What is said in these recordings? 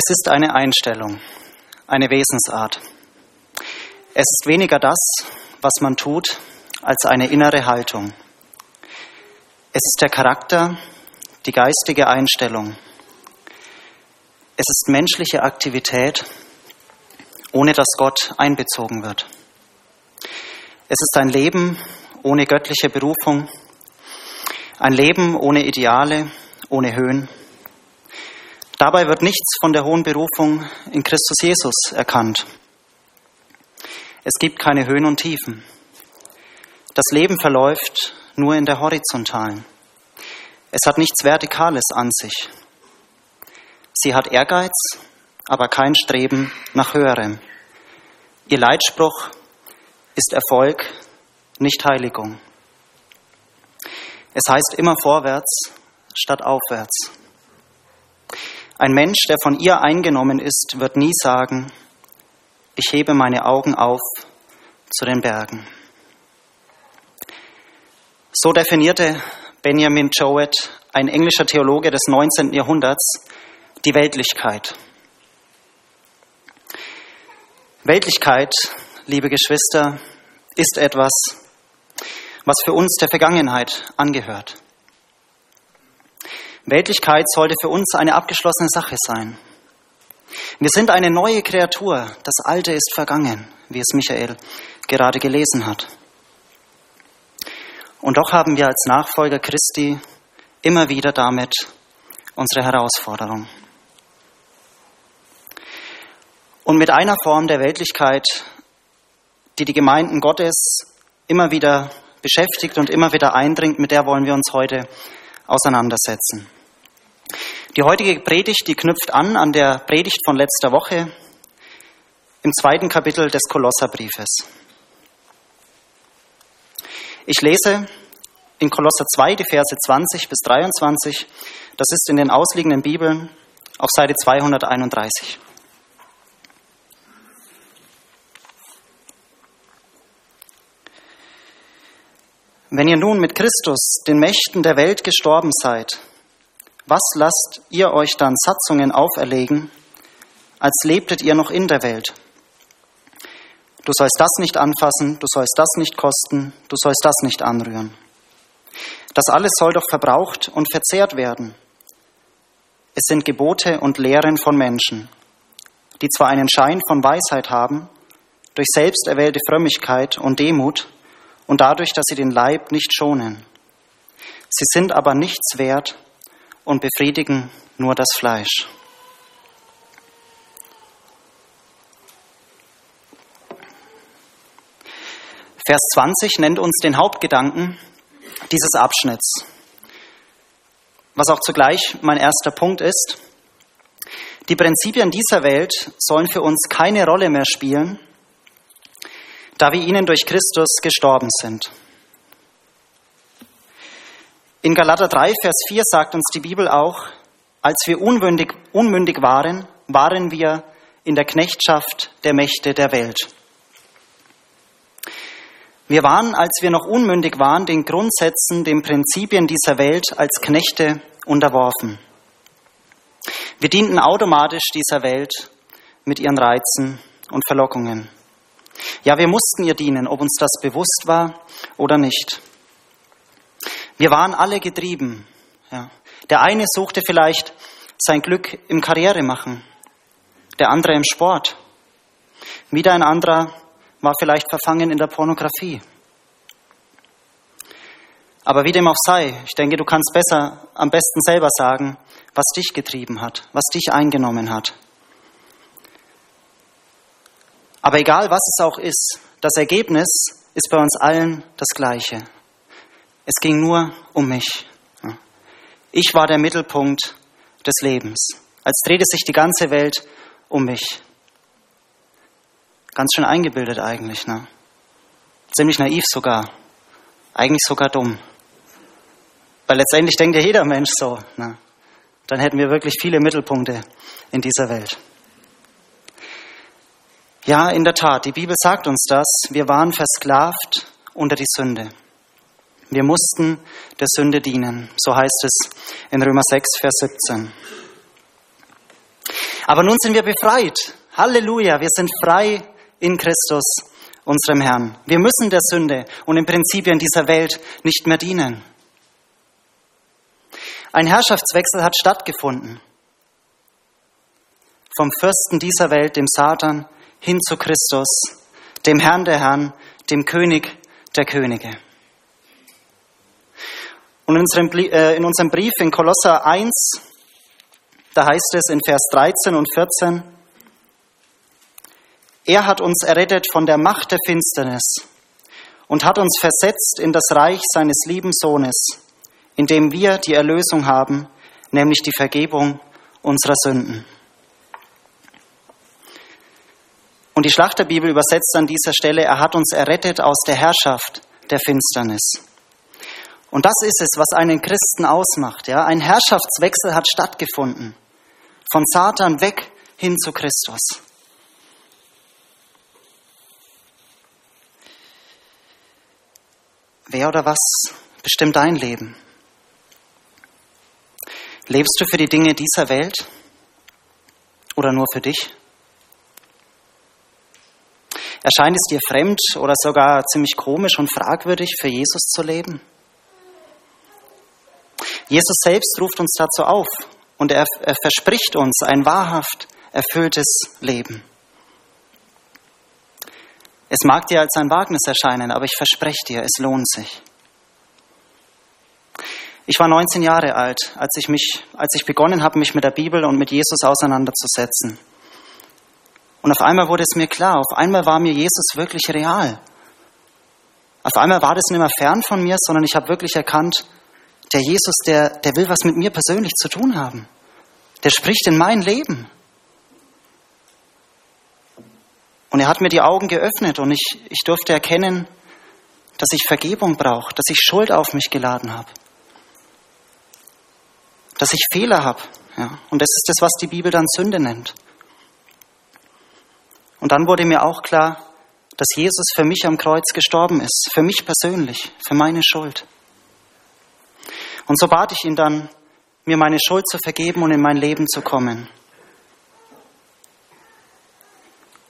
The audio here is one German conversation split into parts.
Es ist eine Einstellung, eine Wesensart. Es ist weniger das, was man tut, als eine innere Haltung. Es ist der Charakter, die geistige Einstellung. Es ist menschliche Aktivität, ohne dass Gott einbezogen wird. Es ist ein Leben ohne göttliche Berufung, ein Leben ohne Ideale, ohne Höhen. Dabei wird nichts von der hohen Berufung in Christus Jesus erkannt. Es gibt keine Höhen und Tiefen. Das Leben verläuft nur in der horizontalen. Es hat nichts Vertikales an sich. Sie hat Ehrgeiz, aber kein Streben nach Höherem. Ihr Leitspruch ist Erfolg, nicht Heiligung. Es heißt immer vorwärts statt aufwärts. Ein Mensch, der von ihr eingenommen ist, wird nie sagen, ich hebe meine Augen auf zu den Bergen. So definierte Benjamin Jowett, ein englischer Theologe des 19. Jahrhunderts, die Weltlichkeit. Weltlichkeit, liebe Geschwister, ist etwas, was für uns der Vergangenheit angehört. Weltlichkeit sollte für uns eine abgeschlossene Sache sein. Wir sind eine neue Kreatur, das Alte ist vergangen, wie es Michael gerade gelesen hat. Und doch haben wir als Nachfolger Christi immer wieder damit unsere Herausforderung. Und mit einer Form der Weltlichkeit, die die Gemeinden Gottes immer wieder beschäftigt und immer wieder eindringt, mit der wollen wir uns heute auseinandersetzen. Die heutige Predigt, die knüpft an an der Predigt von letzter Woche im zweiten Kapitel des Kolosserbriefes. Ich lese in Kolosser 2 die Verse 20 bis 23. Das ist in den ausliegenden Bibeln auf Seite 231. Wenn ihr nun mit Christus den Mächten der Welt gestorben seid, was lasst ihr euch dann Satzungen auferlegen, als lebtet ihr noch in der Welt? Du sollst das nicht anfassen, du sollst das nicht kosten, du sollst das nicht anrühren. Das alles soll doch verbraucht und verzehrt werden. Es sind Gebote und Lehren von Menschen, die zwar einen Schein von Weisheit haben, durch selbst erwählte Frömmigkeit und Demut und dadurch, dass sie den Leib nicht schonen. Sie sind aber nichts wert, und befriedigen nur das Fleisch. Vers 20 nennt uns den Hauptgedanken dieses Abschnitts, was auch zugleich mein erster Punkt ist. Die Prinzipien dieser Welt sollen für uns keine Rolle mehr spielen, da wir ihnen durch Christus gestorben sind. In Galater 3, Vers 4 sagt uns die Bibel auch, als wir unmündig, unmündig waren, waren wir in der Knechtschaft der Mächte der Welt. Wir waren, als wir noch unmündig waren, den Grundsätzen, den Prinzipien dieser Welt als Knechte unterworfen. Wir dienten automatisch dieser Welt mit ihren Reizen und Verlockungen. Ja, wir mussten ihr dienen, ob uns das bewusst war oder nicht. Wir waren alle getrieben. Ja. Der eine suchte vielleicht sein Glück im Karrieremachen, der andere im Sport. Wieder ein anderer war vielleicht verfangen in der Pornografie. Aber wie dem auch sei, ich denke, du kannst besser, am besten selber sagen, was dich getrieben hat, was dich eingenommen hat. Aber egal was es auch ist, das Ergebnis ist bei uns allen das gleiche. Es ging nur um mich. Ich war der Mittelpunkt des Lebens, als drehte sich die ganze Welt um mich. Ganz schön eingebildet eigentlich, ne? Ziemlich naiv sogar. Eigentlich sogar dumm. Weil letztendlich denkt ja jeder Mensch so. Ne? Dann hätten wir wirklich viele Mittelpunkte in dieser Welt. Ja, in der Tat, die Bibel sagt uns das. Wir waren versklavt unter die Sünde. Wir mussten der Sünde dienen. So heißt es in Römer 6, Vers 17. Aber nun sind wir befreit. Halleluja, wir sind frei in Christus, unserem Herrn. Wir müssen der Sünde und den Prinzipien dieser Welt nicht mehr dienen. Ein Herrschaftswechsel hat stattgefunden. Vom Fürsten dieser Welt, dem Satan, hin zu Christus, dem Herrn der Herren, dem König der Könige. Und in unserem, äh, in unserem Brief in Kolosser 1, da heißt es in Vers 13 und 14, er hat uns errettet von der Macht der Finsternis und hat uns versetzt in das Reich seines lieben Sohnes, in dem wir die Erlösung haben, nämlich die Vergebung unserer Sünden. Und die Schlachterbibel übersetzt an dieser Stelle, er hat uns errettet aus der Herrschaft der Finsternis. Und das ist es, was einen Christen ausmacht. Ja? Ein Herrschaftswechsel hat stattgefunden. Von Satan weg hin zu Christus. Wer oder was bestimmt dein Leben? Lebst du für die Dinge dieser Welt oder nur für dich? Erscheint es dir fremd oder sogar ziemlich komisch und fragwürdig, für Jesus zu leben? Jesus selbst ruft uns dazu auf und er, er verspricht uns ein wahrhaft erfülltes Leben. Es mag dir als ein Wagnis erscheinen, aber ich verspreche dir, es lohnt sich. Ich war 19 Jahre alt, als ich, mich, als ich begonnen habe, mich mit der Bibel und mit Jesus auseinanderzusetzen. Und auf einmal wurde es mir klar, auf einmal war mir Jesus wirklich real. Auf einmal war das nicht mehr fern von mir, sondern ich habe wirklich erkannt, der Jesus, der, der will was mit mir persönlich zu tun haben. Der spricht in mein Leben. Und er hat mir die Augen geöffnet und ich, ich durfte erkennen, dass ich Vergebung brauche, dass ich Schuld auf mich geladen habe, dass ich Fehler habe. Ja. Und das ist das, was die Bibel dann Sünde nennt. Und dann wurde mir auch klar, dass Jesus für mich am Kreuz gestorben ist, für mich persönlich, für meine Schuld. Und so bat ich ihn dann, mir meine Schuld zu vergeben und in mein Leben zu kommen.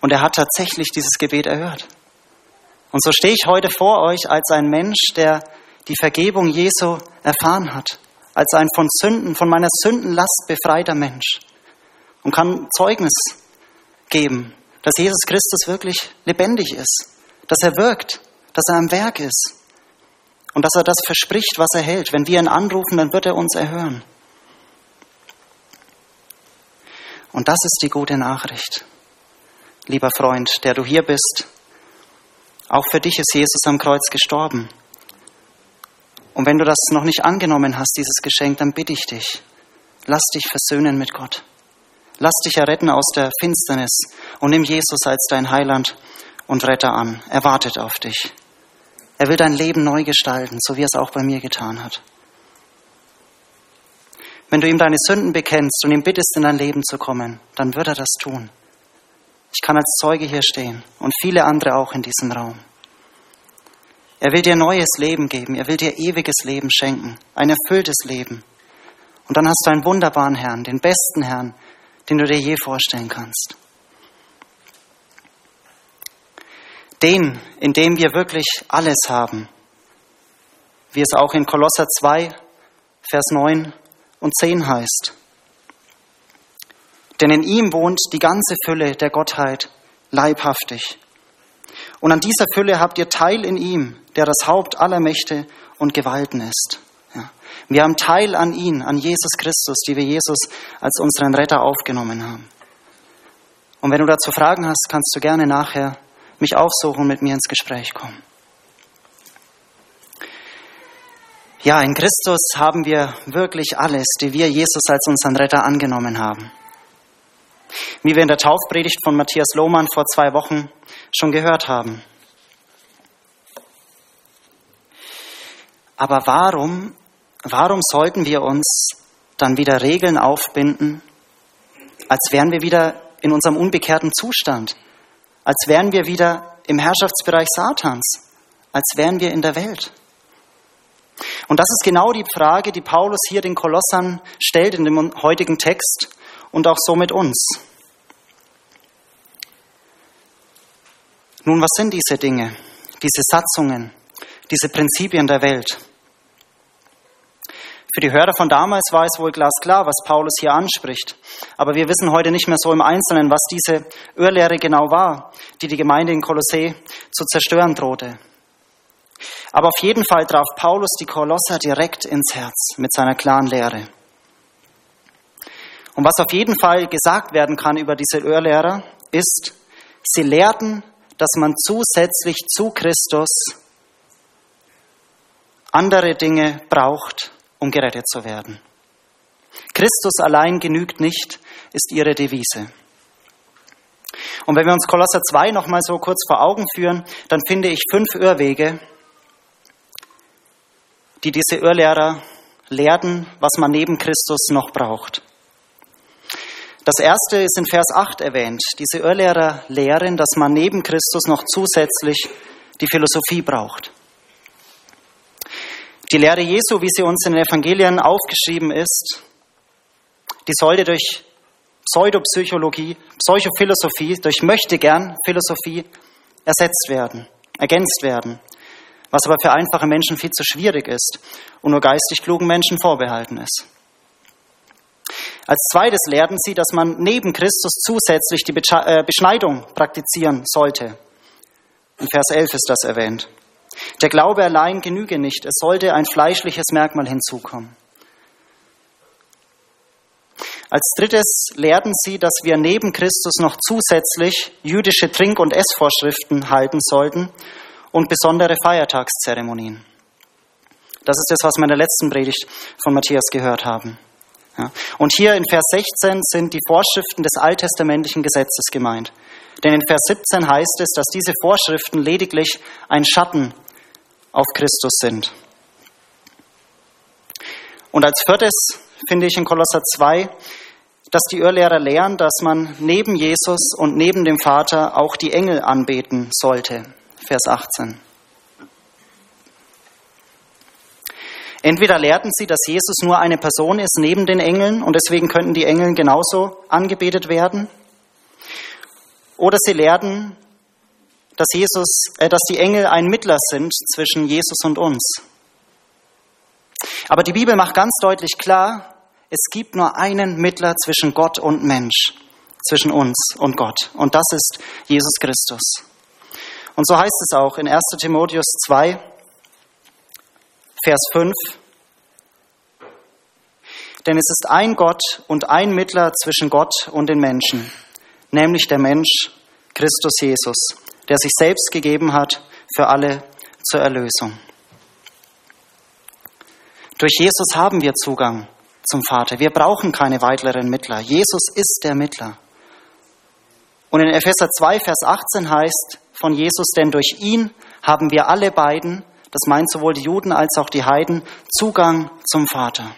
Und er hat tatsächlich dieses Gebet erhört. Und so stehe ich heute vor euch als ein Mensch, der die Vergebung Jesu erfahren hat, als ein von Sünden, von meiner Sündenlast befreiter Mensch und kann Zeugnis geben dass Jesus Christus wirklich lebendig ist, dass er wirkt, dass er am Werk ist und dass er das verspricht, was er hält. Wenn wir ihn anrufen, dann wird er uns erhören. Und das ist die gute Nachricht, lieber Freund, der du hier bist. Auch für dich ist Jesus am Kreuz gestorben. Und wenn du das noch nicht angenommen hast, dieses Geschenk, dann bitte ich dich, lass dich versöhnen mit Gott. Lass dich erretten aus der Finsternis und nimm Jesus als dein Heiland und Retter an. Er wartet auf dich. Er will dein Leben neu gestalten, so wie er es auch bei mir getan hat. Wenn du ihm deine Sünden bekennst und ihm bittest, in dein Leben zu kommen, dann wird er das tun. Ich kann als Zeuge hier stehen und viele andere auch in diesem Raum. Er will dir neues Leben geben, er will dir ewiges Leben schenken, ein erfülltes Leben. Und dann hast du einen wunderbaren Herrn, den besten Herrn, den du dir je vorstellen kannst. Den, in dem wir wirklich alles haben, wie es auch in Kolosser 2, Vers 9 und 10 heißt. Denn in ihm wohnt die ganze Fülle der Gottheit leibhaftig. Und an dieser Fülle habt ihr Teil in ihm, der das Haupt aller Mächte und Gewalten ist. Wir haben Teil an ihn, an Jesus Christus, die wir Jesus als unseren Retter aufgenommen haben. Und wenn du dazu Fragen hast, kannst du gerne nachher mich aufsuchen und mit mir ins Gespräch kommen. Ja, in Christus haben wir wirklich alles, die wir Jesus als unseren Retter angenommen haben. Wie wir in der Taufpredigt von Matthias Lohmann vor zwei Wochen schon gehört haben. Aber warum warum sollten wir uns dann wieder Regeln aufbinden, als wären wir wieder in unserem unbekehrten Zustand, als wären wir wieder im Herrschaftsbereich Satans, als wären wir in der Welt. Und das ist genau die Frage, die Paulus hier den Kolossern stellt in dem heutigen Text und auch so mit uns. Nun, was sind diese Dinge, diese Satzungen, diese Prinzipien der Welt? Für die Hörer von damals war es wohl glasklar, was Paulus hier anspricht. Aber wir wissen heute nicht mehr so im Einzelnen, was diese Irrlehre genau war, die die Gemeinde in Kolossee zu zerstören drohte. Aber auf jeden Fall traf Paulus die Kolosser direkt ins Herz mit seiner klaren Lehre. Und was auf jeden Fall gesagt werden kann über diese Irrlehrer, ist, sie lehrten, dass man zusätzlich zu Christus andere Dinge braucht, um gerettet zu werden. Christus allein genügt nicht, ist ihre Devise. Und wenn wir uns Kolosser 2 nochmal so kurz vor Augen führen, dann finde ich fünf Irrwege, die diese Irrlehrer lehrten, was man neben Christus noch braucht. Das erste ist in Vers 8 erwähnt. Diese Irrlehrer lehren, dass man neben Christus noch zusätzlich die Philosophie braucht. Die Lehre Jesu, wie sie uns in den Evangelien aufgeschrieben ist, die sollte durch Pseudopsychologie, Psychophilosophie, durch Möchtegern Philosophie ersetzt werden, ergänzt werden, was aber für einfache Menschen viel zu schwierig ist und nur geistig klugen Menschen vorbehalten ist. Als zweites lehrten sie, dass man neben Christus zusätzlich die äh, Beschneidung praktizieren sollte. In Vers 11 ist das erwähnt. Der Glaube allein genüge nicht, es sollte ein fleischliches Merkmal hinzukommen. Als drittes lehrten sie, dass wir neben Christus noch zusätzlich jüdische Trink- und Essvorschriften halten sollten und besondere Feiertagszeremonien. Das ist das, was wir in der letzten Predigt von Matthias gehört haben. Ja. Und hier in Vers 16 sind die Vorschriften des alttestamentlichen Gesetzes gemeint. Denn in Vers 17 heißt es, dass diese Vorschriften lediglich ein Schatten auf Christus sind. Und als viertes finde ich in Kolosser 2, dass die Irrlehrer lehren, dass man neben Jesus und neben dem Vater auch die Engel anbeten sollte. Vers 18. Entweder lehrten sie, dass Jesus nur eine Person ist neben den Engeln und deswegen könnten die Engel genauso angebetet werden, oder sie lehrten, dass Jesus, äh, dass die Engel ein Mittler sind zwischen Jesus und uns. Aber die Bibel macht ganz deutlich klar, es gibt nur einen Mittler zwischen Gott und Mensch, zwischen uns und Gott. Und das ist Jesus Christus. Und so heißt es auch in 1 Timotheus 2, Vers 5. Denn es ist ein Gott und ein Mittler zwischen Gott und den Menschen, nämlich der Mensch Christus Jesus, der sich selbst gegeben hat für alle zur Erlösung. Durch Jesus haben wir Zugang zum Vater. Wir brauchen keine weiteren Mittler. Jesus ist der Mittler. Und in Epheser 2, Vers 18 heißt von Jesus, denn durch ihn haben wir alle beiden, das meint sowohl die Juden als auch die Heiden, Zugang zum Vater.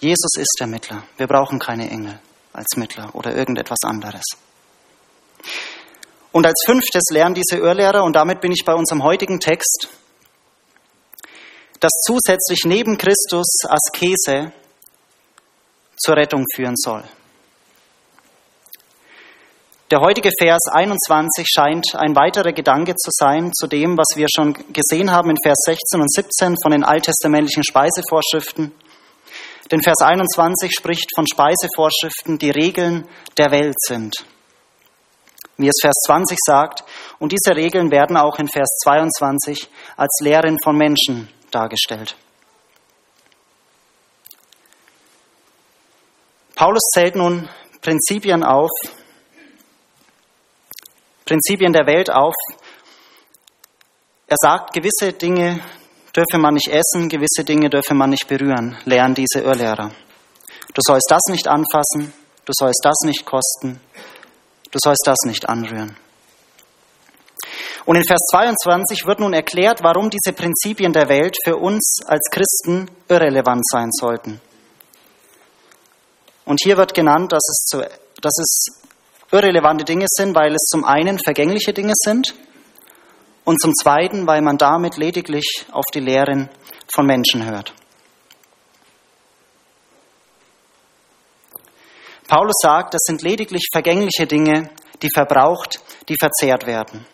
Jesus ist der Mittler. Wir brauchen keine Engel als Mittler oder irgendetwas anderes. Und als fünftes lernen diese Irrlehrer, und damit bin ich bei unserem heutigen Text, dass zusätzlich neben Christus Askese zur Rettung führen soll. Der heutige Vers 21 scheint ein weiterer Gedanke zu sein zu dem, was wir schon gesehen haben in Vers 16 und 17 von den alttestamentlichen Speisevorschriften. Denn Vers 21 spricht von Speisevorschriften, die Regeln der Welt sind. Wie es Vers 20 sagt, und diese Regeln werden auch in Vers 22 als Lehren von Menschen dargestellt. Paulus zählt nun Prinzipien auf, Prinzipien der Welt auf. Er sagt, gewisse Dinge dürfe man nicht essen, gewisse Dinge dürfe man nicht berühren, lehren diese Irrlehrer. Du sollst das nicht anfassen, du sollst das nicht kosten, du sollst das nicht anrühren. Und in Vers 22 wird nun erklärt, warum diese Prinzipien der Welt für uns als Christen irrelevant sein sollten. Und hier wird genannt, dass es, zu, dass es irrelevante Dinge sind, weil es zum einen vergängliche Dinge sind und zum Zweiten, weil man damit lediglich auf die Lehren von Menschen hört. Paulus sagt, das sind lediglich vergängliche Dinge, die verbraucht, die verzehrt werden.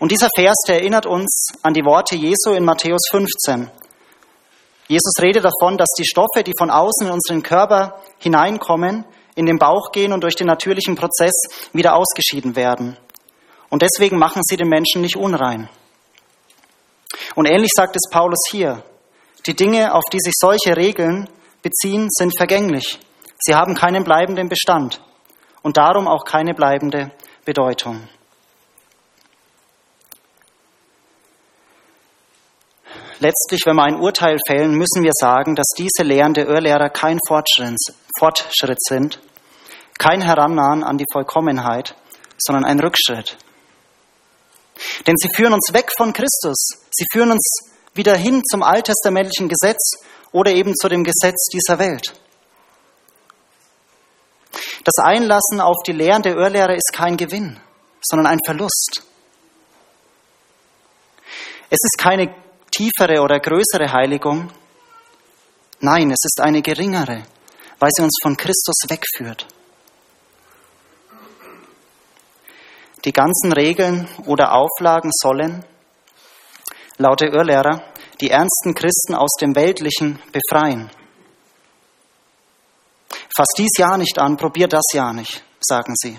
Und dieser Vers, der erinnert uns an die Worte Jesu in Matthäus 15. Jesus redet davon, dass die Stoffe, die von außen in unseren Körper hineinkommen, in den Bauch gehen und durch den natürlichen Prozess wieder ausgeschieden werden. Und deswegen machen sie den Menschen nicht unrein. Und ähnlich sagt es Paulus hier. Die Dinge, auf die sich solche Regeln beziehen, sind vergänglich. Sie haben keinen bleibenden Bestand und darum auch keine bleibende Bedeutung. Letztlich, wenn wir ein Urteil fällen, müssen wir sagen, dass diese Lehren der Irrlehrer kein Fortschritt sind, kein Herannahen an die Vollkommenheit, sondern ein Rückschritt. Denn sie führen uns weg von Christus. Sie führen uns wieder hin zum alttestamentlichen Gesetz oder eben zu dem Gesetz dieser Welt. Das Einlassen auf die Lehren der Irrlehrer ist kein Gewinn, sondern ein Verlust. Es ist keine tiefere oder größere Heiligung. Nein, es ist eine geringere, weil sie uns von Christus wegführt. Die ganzen Regeln oder Auflagen sollen, laut der Irrlehrer, die ernsten Christen aus dem Weltlichen befreien. Fass dies ja nicht an, probier das ja nicht, sagen sie.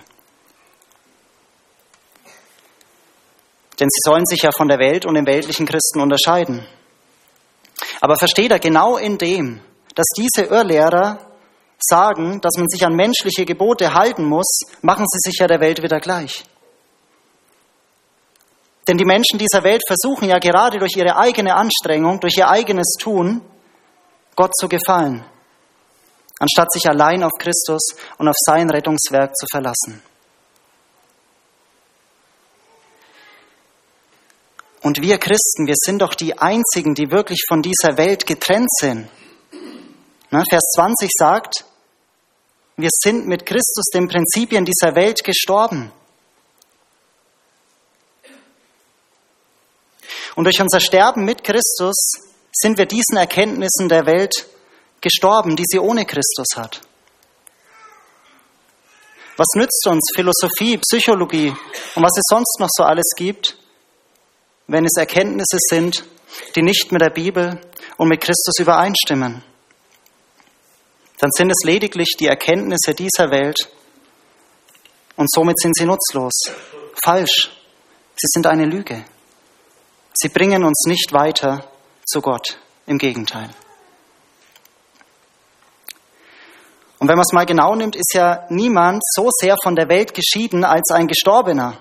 Denn sie sollen sich ja von der Welt und den weltlichen Christen unterscheiden. Aber versteht er, genau in dem, dass diese Irrlehrer sagen, dass man sich an menschliche Gebote halten muss, machen sie sich ja der Welt wieder gleich. Denn die Menschen dieser Welt versuchen ja gerade durch ihre eigene Anstrengung, durch ihr eigenes Tun, Gott zu gefallen, anstatt sich allein auf Christus und auf sein Rettungswerk zu verlassen. Und wir Christen, wir sind doch die Einzigen, die wirklich von dieser Welt getrennt sind. Vers 20 sagt, wir sind mit Christus den Prinzipien dieser Welt gestorben. Und durch unser Sterben mit Christus sind wir diesen Erkenntnissen der Welt gestorben, die sie ohne Christus hat. Was nützt uns Philosophie, Psychologie und was es sonst noch so alles gibt, wenn es Erkenntnisse sind, die nicht mit der Bibel und mit Christus übereinstimmen. Dann sind es lediglich die Erkenntnisse dieser Welt und somit sind sie nutzlos, falsch. Sie sind eine Lüge. Sie bringen uns nicht weiter zu Gott, im Gegenteil. Und wenn man es mal genau nimmt, ist ja niemand so sehr von der Welt geschieden als ein Gestorbener,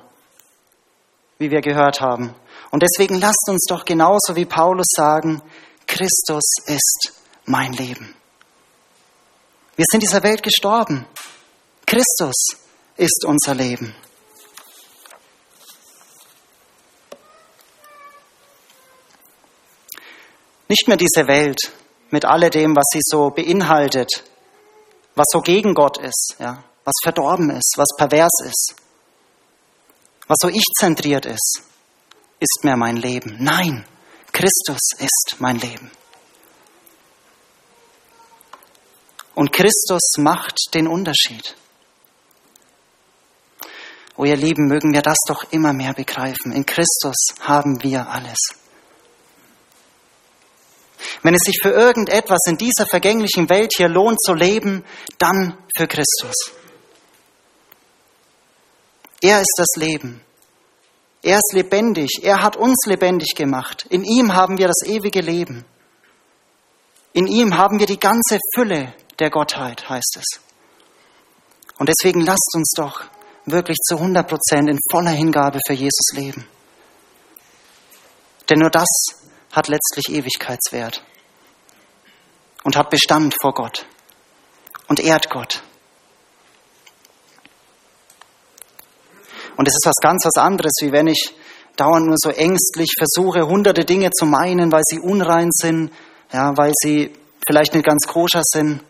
wie wir gehört haben. Und deswegen lasst uns doch genauso wie Paulus sagen, Christus ist mein Leben. Wir sind dieser Welt gestorben. Christus ist unser Leben. Nicht mehr diese Welt mit alledem, was sie so beinhaltet, was so gegen Gott ist, ja, was verdorben ist, was pervers ist, was so ich-zentriert ist ist mehr mein Leben. Nein, Christus ist mein Leben. Und Christus macht den Unterschied. Oh ihr Lieben, mögen wir das doch immer mehr begreifen. In Christus haben wir alles. Wenn es sich für irgendetwas in dieser vergänglichen Welt hier lohnt zu leben, dann für Christus. Er ist das Leben. Er ist lebendig. Er hat uns lebendig gemacht. In ihm haben wir das ewige Leben. In ihm haben wir die ganze Fülle der Gottheit, heißt es. Und deswegen lasst uns doch wirklich zu 100 Prozent in voller Hingabe für Jesus leben. Denn nur das hat letztlich Ewigkeitswert und hat Bestand vor Gott und ehrt Gott. Und es ist was ganz was anderes, wie wenn ich dauernd nur so ängstlich versuche, hunderte Dinge zu meinen, weil sie unrein sind, ja, weil sie vielleicht nicht ganz koscher sind.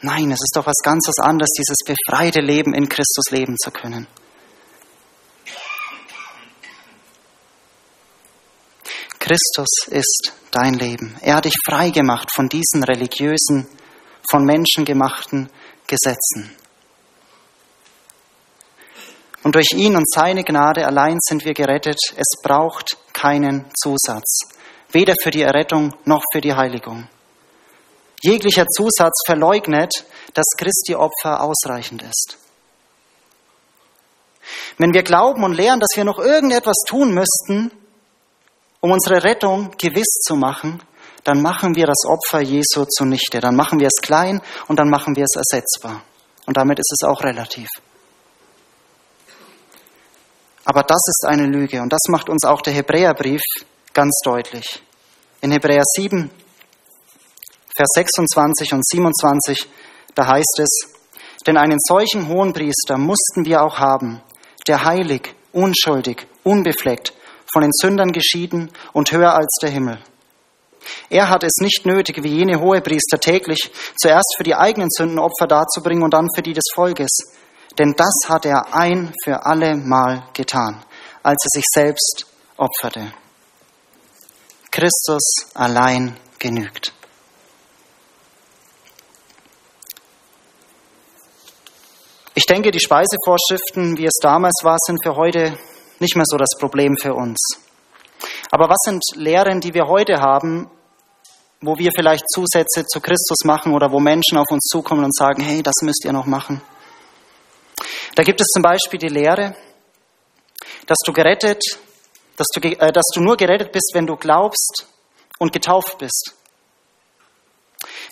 Nein, es ist doch was ganz was anderes, dieses befreite Leben in Christus leben zu können. Christus ist dein Leben. Er hat dich frei gemacht von diesen religiösen, von menschengemachten Gesetzen. Und durch ihn und seine Gnade allein sind wir gerettet. Es braucht keinen Zusatz, weder für die Errettung noch für die Heiligung. Jeglicher Zusatz verleugnet, dass Christi Opfer ausreichend ist. Wenn wir glauben und lehren, dass wir noch irgendetwas tun müssten, um unsere Rettung gewiss zu machen, dann machen wir das Opfer Jesu zunichte. Dann machen wir es klein und dann machen wir es ersetzbar. Und damit ist es auch relativ. Aber das ist eine Lüge und das macht uns auch der Hebräerbrief ganz deutlich. In Hebräer 7, Vers 26 und 27, da heißt es, denn einen solchen hohen Priester mussten wir auch haben, der heilig, unschuldig, unbefleckt, von den Sündern geschieden und höher als der Himmel. Er hat es nicht nötig, wie jene Hohepriester täglich zuerst für die eigenen Sünden Opfer darzubringen und dann für die des Volkes, denn das hat er ein für alle Mal getan, als er sich selbst opferte. Christus allein genügt. Ich denke, die Speisevorschriften, wie es damals war, sind für heute nicht mehr so das Problem für uns. Aber was sind Lehren, die wir heute haben, wo wir vielleicht Zusätze zu Christus machen oder wo Menschen auf uns zukommen und sagen, hey, das müsst ihr noch machen? Da gibt es zum Beispiel die Lehre, dass du gerettet, dass du, äh, dass du nur gerettet bist, wenn du glaubst und getauft bist.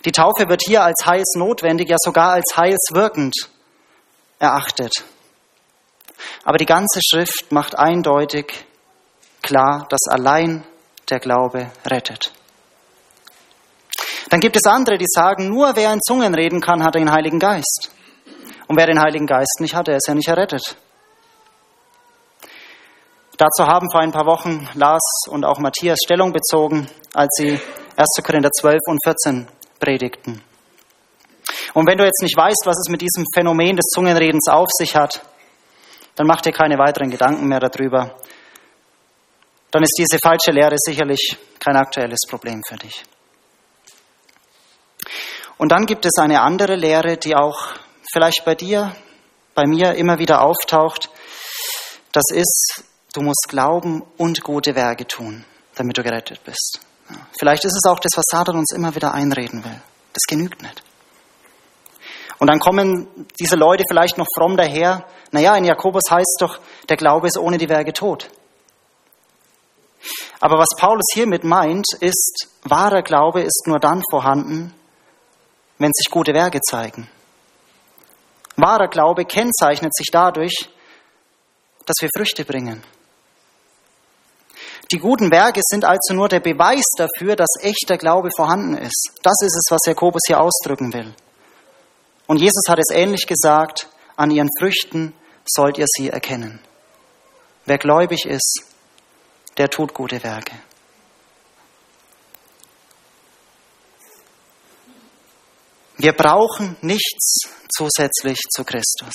Die Taufe wird hier als heilsnotwendig, ja sogar als heilswirkend erachtet. Aber die ganze Schrift macht eindeutig klar, dass allein der Glaube rettet. Dann gibt es andere, die sagen, nur wer in Zungen reden kann, hat den Heiligen Geist. Und wer den Heiligen Geist nicht hat, der ist ja nicht errettet. Dazu haben vor ein paar Wochen Lars und auch Matthias Stellung bezogen, als sie 1. Korinther 12 und 14 predigten. Und wenn du jetzt nicht weißt, was es mit diesem Phänomen des Zungenredens auf sich hat, dann mach dir keine weiteren Gedanken mehr darüber. Dann ist diese falsche Lehre sicherlich kein aktuelles Problem für dich. Und dann gibt es eine andere Lehre, die auch vielleicht bei dir, bei mir immer wieder auftaucht, das ist, du musst glauben und gute Werke tun, damit du gerettet bist. Vielleicht ist es auch das, was Satan uns immer wieder einreden will. Das genügt nicht. Und dann kommen diese Leute vielleicht noch fromm daher. Naja, in Jakobus heißt doch, der Glaube ist ohne die Werke tot. Aber was Paulus hiermit meint, ist, wahrer Glaube ist nur dann vorhanden, wenn sich gute Werke zeigen. Wahrer Glaube kennzeichnet sich dadurch, dass wir Früchte bringen. Die guten Werke sind also nur der Beweis dafür, dass echter Glaube vorhanden ist. Das ist es, was Jakobus hier ausdrücken will. Und Jesus hat es ähnlich gesagt, an ihren Früchten sollt ihr sie erkennen. Wer gläubig ist, der tut gute Werke. Wir brauchen nichts zusätzlich zu Christus.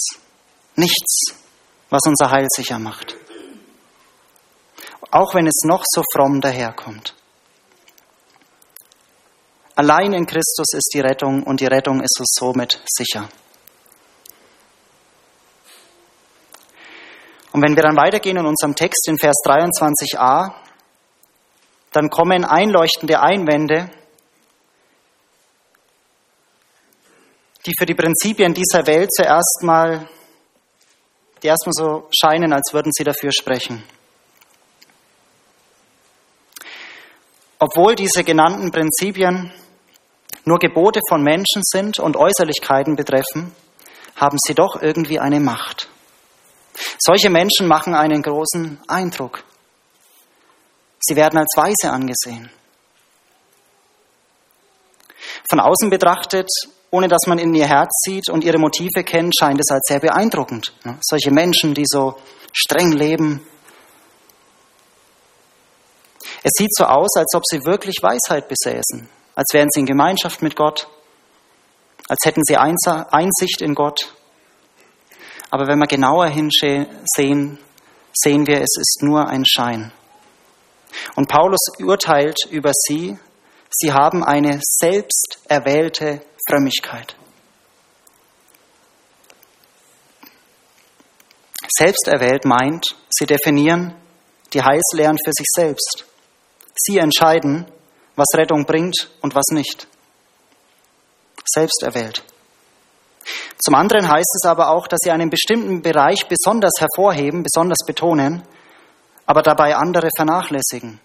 Nichts, was unser Heil sicher macht. Auch wenn es noch so fromm daherkommt. Allein in Christus ist die Rettung und die Rettung ist uns somit sicher. Und wenn wir dann weitergehen in unserem Text in Vers 23a, dann kommen einleuchtende Einwände, die für die Prinzipien dieser Welt zuerst mal, die erstmal so scheinen, als würden sie dafür sprechen. Obwohl diese genannten Prinzipien nur Gebote von Menschen sind und Äußerlichkeiten betreffen, haben sie doch irgendwie eine Macht. Solche Menschen machen einen großen Eindruck. Sie werden als Weise angesehen. Von außen betrachtet ohne dass man in ihr Herz sieht und ihre Motive kennt, scheint es als sehr beeindruckend. Solche Menschen, die so streng leben. Es sieht so aus, als ob sie wirklich Weisheit besäßen, als wären sie in Gemeinschaft mit Gott, als hätten sie Einsicht in Gott. Aber wenn wir genauer hinsehen, sehen wir, es ist nur ein Schein. Und Paulus urteilt über sie, sie haben eine selbst erwählte Frömmigkeit. Selbsterwählt meint, sie definieren die Heilslehren für sich selbst. Sie entscheiden, was Rettung bringt und was nicht. Selbsterwählt. Zum anderen heißt es aber auch, dass sie einen bestimmten Bereich besonders hervorheben, besonders betonen, aber dabei andere vernachlässigen.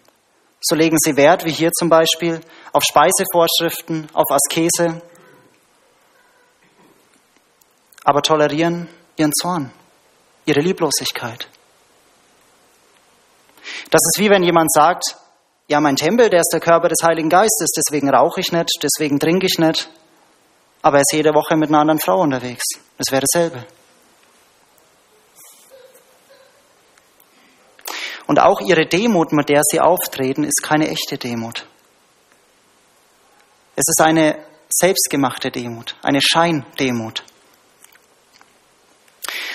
So legen sie Wert, wie hier zum Beispiel, auf Speisevorschriften, auf Askese, aber tolerieren ihren Zorn, ihre Lieblosigkeit. Das ist wie wenn jemand sagt, ja, mein Tempel, der ist der Körper des Heiligen Geistes, deswegen rauche ich nicht, deswegen trinke ich nicht, aber er ist jede Woche mit einer anderen Frau unterwegs. Das wäre dasselbe. Und auch ihre Demut, mit der sie auftreten, ist keine echte Demut. Es ist eine selbstgemachte Demut, eine Scheindemut.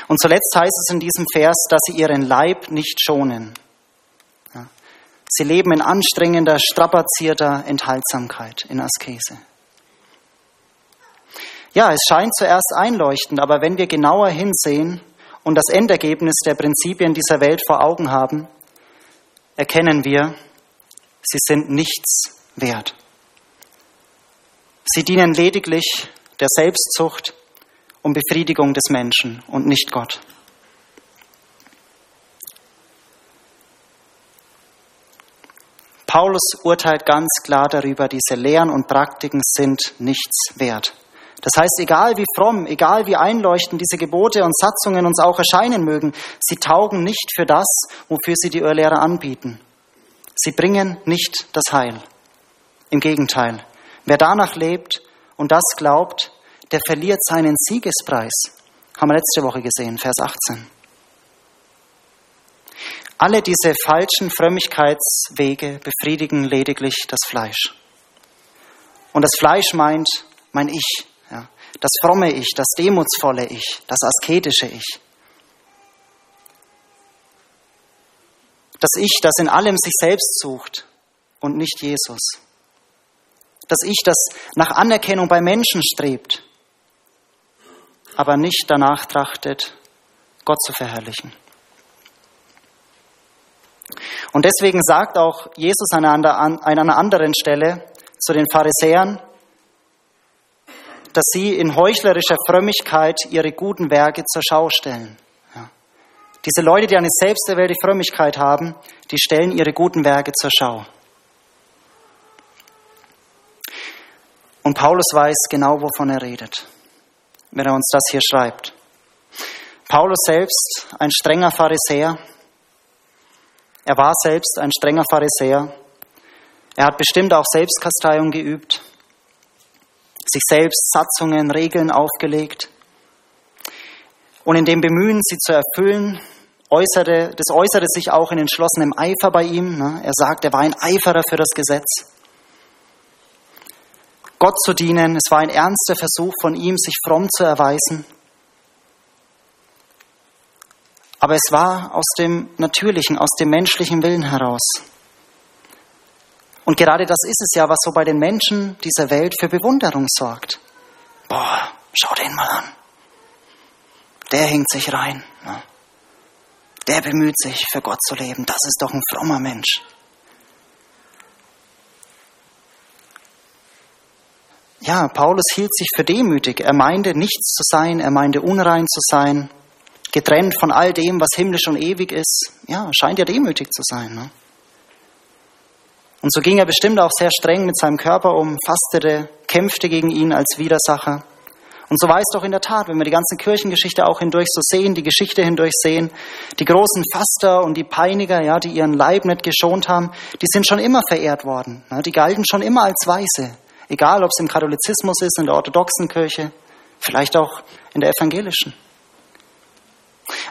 Und zuletzt heißt es in diesem Vers, dass sie ihren Leib nicht schonen. Sie leben in anstrengender, strapazierter Enthaltsamkeit, in Askese. Ja, es scheint zuerst einleuchtend, aber wenn wir genauer hinsehen und das Endergebnis der Prinzipien dieser Welt vor Augen haben, erkennen wir, sie sind nichts wert. Sie dienen lediglich der Selbstzucht und Befriedigung des Menschen und nicht Gott. Paulus urteilt ganz klar darüber, diese Lehren und Praktiken sind nichts wert. Das heißt, egal wie fromm, egal wie einleuchtend diese Gebote und Satzungen uns auch erscheinen mögen, sie taugen nicht für das, wofür sie die Irrlehrer anbieten. Sie bringen nicht das Heil. Im Gegenteil, wer danach lebt und das glaubt, der verliert seinen Siegespreis. Haben wir letzte Woche gesehen, Vers 18. Alle diese falschen Frömmigkeitswege befriedigen lediglich das Fleisch. Und das Fleisch meint mein Ich, ja, das fromme Ich, das demutsvolle Ich, das asketische Ich. Das Ich, das in allem sich selbst sucht und nicht Jesus. Das Ich, das nach Anerkennung bei Menschen strebt, aber nicht danach trachtet, Gott zu verherrlichen. Und deswegen sagt auch Jesus an einer anderen Stelle zu den Pharisäern, dass sie in heuchlerischer Frömmigkeit ihre guten Werke zur Schau stellen. Ja. Diese Leute, die eine selbsterwählte Frömmigkeit haben, die stellen ihre guten Werke zur Schau. Und Paulus weiß genau, wovon er redet, wenn er uns das hier schreibt. Paulus selbst, ein strenger Pharisäer, er war selbst ein strenger Pharisäer. Er hat bestimmt auch Selbstkasteiung geübt, sich selbst Satzungen, Regeln aufgelegt. Und in dem Bemühen, sie zu erfüllen, äußerte, das äußerte sich auch in entschlossenem Eifer bei ihm. Ne? Er sagt, er war ein Eiferer für das Gesetz. Gott zu dienen, es war ein ernster Versuch von ihm, sich fromm zu erweisen. Aber es war aus dem natürlichen, aus dem menschlichen Willen heraus. Und gerade das ist es ja, was so bei den Menschen dieser Welt für Bewunderung sorgt. Boah, schau den mal an. Der hängt sich rein. Ne? Der bemüht sich, für Gott zu leben. Das ist doch ein frommer Mensch. Ja, Paulus hielt sich für demütig. Er meinte nichts zu sein, er meinte unrein zu sein getrennt von all dem, was himmlisch und ewig ist, ja, scheint ja demütig zu sein. Ne? Und so ging er bestimmt auch sehr streng mit seinem Körper um, fastete, kämpfte gegen ihn als Widersacher. Und so war es doch in der Tat, wenn wir die ganze Kirchengeschichte auch hindurch so sehen, die Geschichte hindurch sehen, die großen Faster und die Peiniger, ja, die ihren Leib nicht geschont haben, die sind schon immer verehrt worden. Ne? Die galten schon immer als Weise. Egal, ob es im Katholizismus ist, in der orthodoxen Kirche, vielleicht auch in der evangelischen.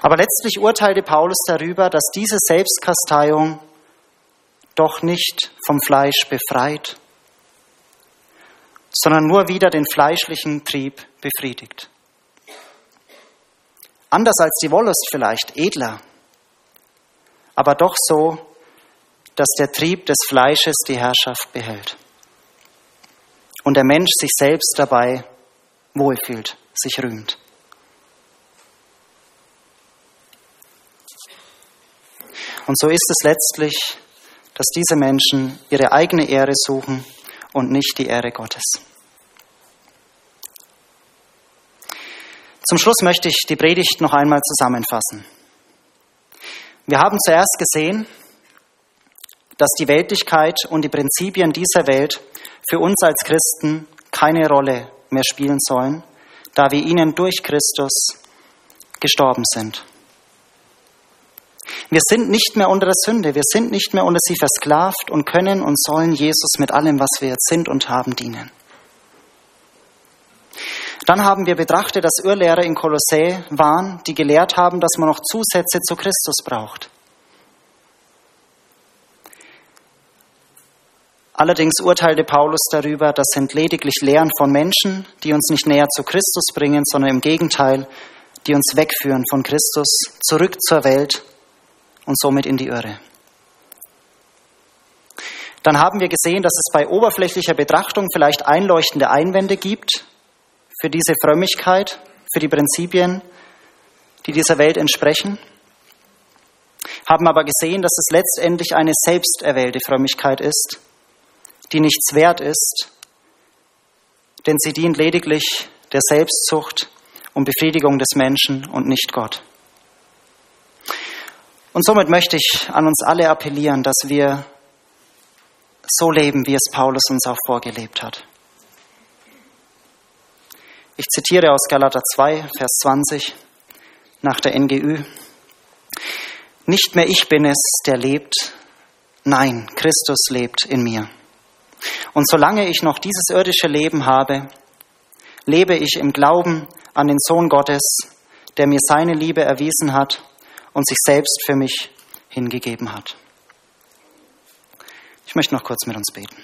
Aber letztlich urteilte Paulus darüber, dass diese Selbstkasteiung doch nicht vom Fleisch befreit, sondern nur wieder den fleischlichen Trieb befriedigt. Anders als die Wollust vielleicht, edler, aber doch so, dass der Trieb des Fleisches die Herrschaft behält. und der Mensch sich selbst dabei wohlfühlt, sich rühmt. Und so ist es letztlich, dass diese Menschen ihre eigene Ehre suchen und nicht die Ehre Gottes. Zum Schluss möchte ich die Predigt noch einmal zusammenfassen. Wir haben zuerst gesehen, dass die Weltlichkeit und die Prinzipien dieser Welt für uns als Christen keine Rolle mehr spielen sollen, da wir ihnen durch Christus gestorben sind. Wir sind nicht mehr unter der Sünde, wir sind nicht mehr unter sie versklavt und können und sollen Jesus mit allem, was wir jetzt sind und haben, dienen. Dann haben wir betrachtet, dass Irrlehrer in Kolossä waren, die gelehrt haben, dass man noch Zusätze zu Christus braucht. Allerdings urteilte Paulus darüber, das sind lediglich Lehren von Menschen, die uns nicht näher zu Christus bringen, sondern im Gegenteil, die uns wegführen von Christus, zurück zur Welt und somit in die Irre. Dann haben wir gesehen, dass es bei oberflächlicher Betrachtung vielleicht einleuchtende Einwände gibt für diese Frömmigkeit, für die Prinzipien, die dieser Welt entsprechen, haben aber gesehen, dass es letztendlich eine selbsterwählte Frömmigkeit ist, die nichts wert ist, denn sie dient lediglich der Selbstzucht und Befriedigung des Menschen und nicht Gott. Und somit möchte ich an uns alle appellieren, dass wir so leben, wie es Paulus uns auch vorgelebt hat. Ich zitiere aus Galater 2, Vers 20 nach der NGÜ. Nicht mehr ich bin es, der lebt, nein, Christus lebt in mir. Und solange ich noch dieses irdische Leben habe, lebe ich im Glauben an den Sohn Gottes, der mir seine Liebe erwiesen hat und sich selbst für mich hingegeben hat. Ich möchte noch kurz mit uns beten.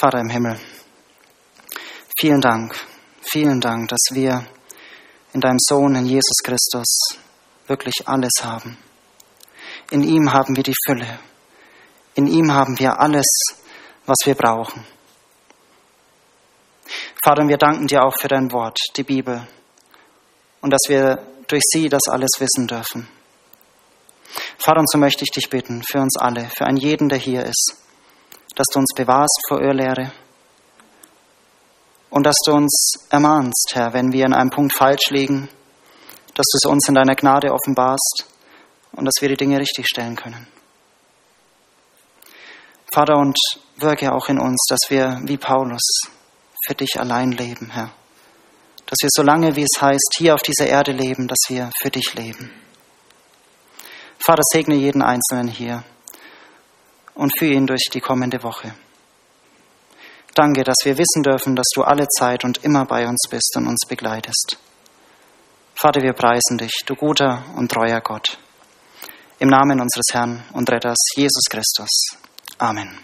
Vater im Himmel, vielen Dank, vielen Dank, dass wir in deinem Sohn, in Jesus Christus, wirklich alles haben. In ihm haben wir die Fülle. In ihm haben wir alles, was wir brauchen. Vater, wir danken dir auch für dein Wort, die Bibel, und dass wir durch sie das alles wissen dürfen. Vater, und so möchte ich dich bitten, für uns alle, für einen jeden, der hier ist, dass du uns bewahrst vor Irrlehre und dass du uns ermahnst, Herr, wenn wir in einem Punkt falsch liegen, dass du es uns in deiner Gnade offenbarst und dass wir die Dinge richtig stellen können. Vater, und wirke auch in uns, dass wir wie Paulus für dich allein leben, Herr. Dass wir so lange, wie es heißt, hier auf dieser Erde leben, dass wir für dich leben. Vater, segne jeden Einzelnen hier und führe ihn durch die kommende Woche. Danke, dass wir wissen dürfen, dass du alle Zeit und immer bei uns bist und uns begleitest. Vater, wir preisen dich, du guter und treuer Gott. Im Namen unseres Herrn und Retters Jesus Christus. Amen.